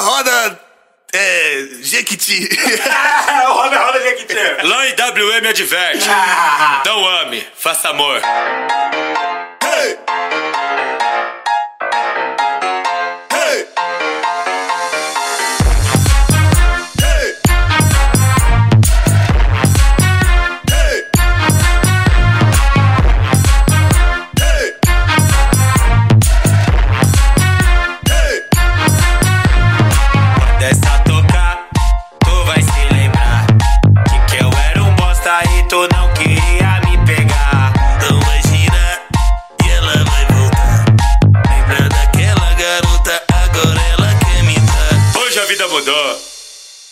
roda, roda. É. Jequiti. roda, roda, Jequiti. Lá em WM adverte. Não ame, faça amor. Hey!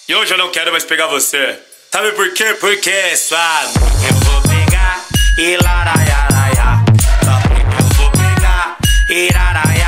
E hoje eu não quero mais pegar você. Sabe por quê? Porque é Eu vou pegar e laraiaraia. Eu vou pegar e laraiaraiaraia.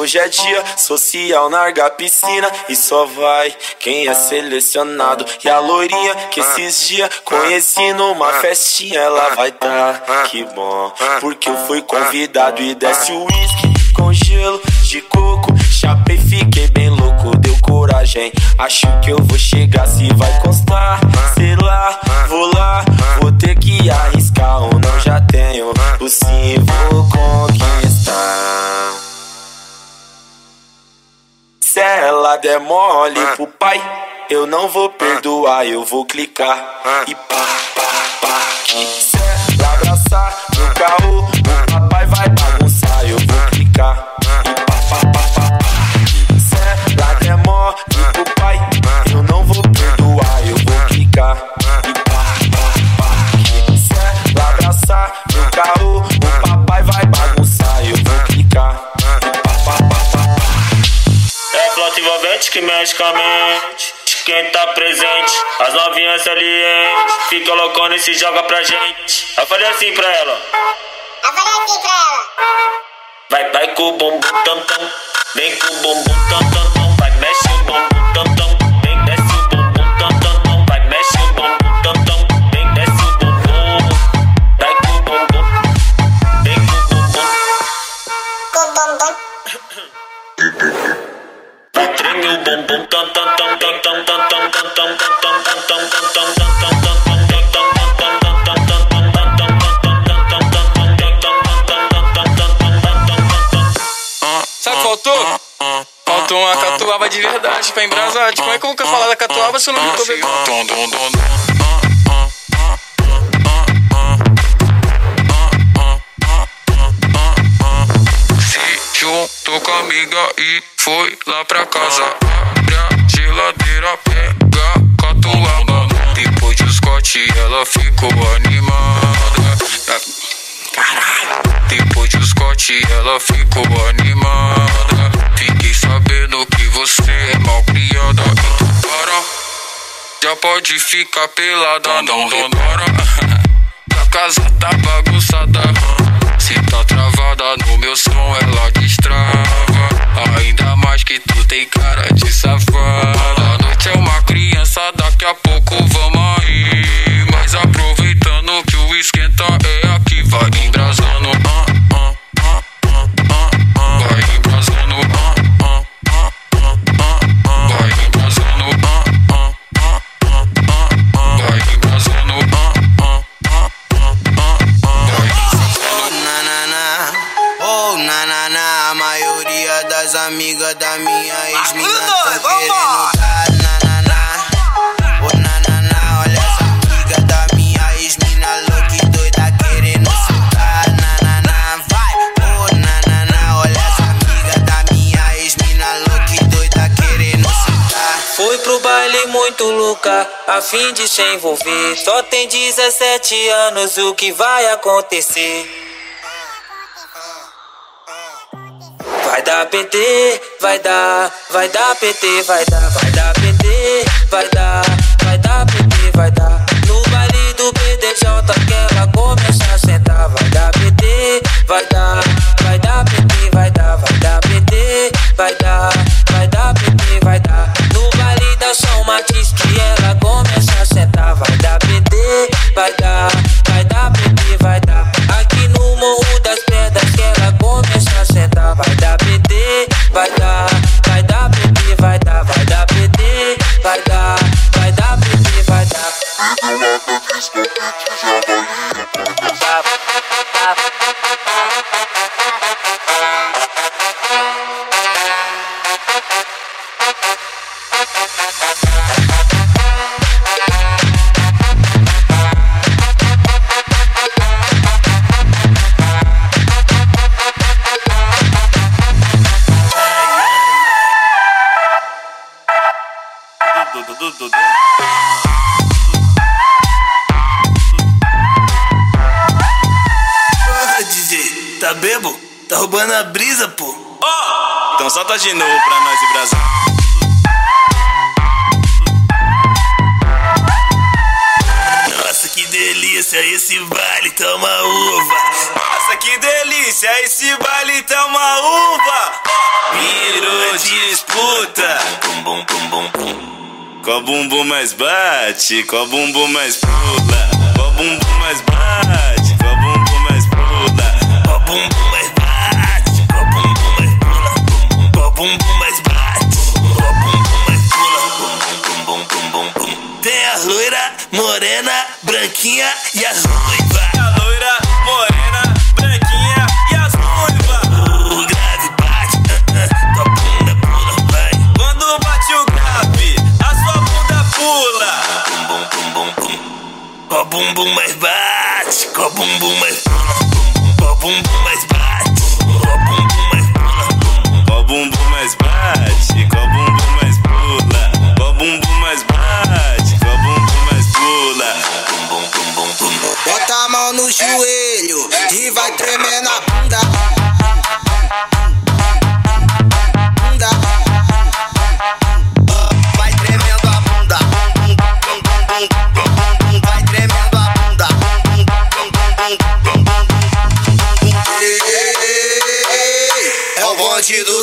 Hoje é dia social, narga piscina e só vai quem é selecionado. E a loirinha que esses dias conheci numa festinha, ela vai tá, que bom, porque eu fui convidado e desce o uísque com gelo de coco. Chapei, fiquei bem louco, deu coragem. Acho que eu vou chegar se vai constar. Mole pro pai, eu não vou perdoar, eu vou clicar. E pá, pá, pá. Que se ela abraçar no carro, o papai vai bagunçar, eu vou clicar. Envolvente que mexe com a mente. De Quem tá presente, as novinhas salientes. Fica loucona e se joga pra gente. Eu falei assim pra ela: Eu falei assim pra ela. Vai, vai com o bumbum tam tam. Vem com o bumbum tam tam tam. Vai, mexe o bumbum tam tam. Sabe faltou? Faltou uma catuaba de verdade pra embrasar. Como é que eu vou falar da catuaba se eu não tô bebendo? Se juntou com a amiga e foi lá pra casa. Abre a geladeira, catuaba. Depois de Scott, ela ficou animada. Caralho! Depois de Scott, ela ficou animada. Fiquei sabendo que você é mal criada. Então para, já pode ficar pelada. Não repara. A casa tá bagunçada. Se tá travada no meu som, ela destrava. Ainda mais que tu tem cara de safada. Machucar, a fim de se envolver. Só tem 17 anos, o que vai acontecer? Vai dar PT, vai dar, vai dar PT, vai dar, vai dar PT, vai dar, vai dar PT, vai dar. No baile do PDJ que ela começa a sentar, vai dar PT, vai dar, Du, du, du, du, du. Porra, DJ, tá bebo? Tá roubando a brisa, pô. Então solta de novo pra nós Brasil. Nossa, que delícia esse baile, toma uva. Nossa, que delícia, esse baile tá uma uva. Virou disputa. Qual bumbum mais bate, qual bumbum mais pula. Qual bumbum mais bate, qual bumbum mais pula. Qual bumbum mais bate, qual bumbum mais pula. Qual bumbum mais bate, qual bumbum mais pula. Bum, bum, bum, bum, bum. Tem a loira, morena, branquinha e as ruivas. A loira, morena, bumbum mais bate, qual bumbum mais bumbum mais bate, qual bumbum mais pula. Qual bumbum mais bate, qual bumbum mais pula. Qual bumbum mais bate, qual bumbum mais pula. Bum, bum, bum, bum, bum. Bota a mão no joelho e vai tremer na bunda. batido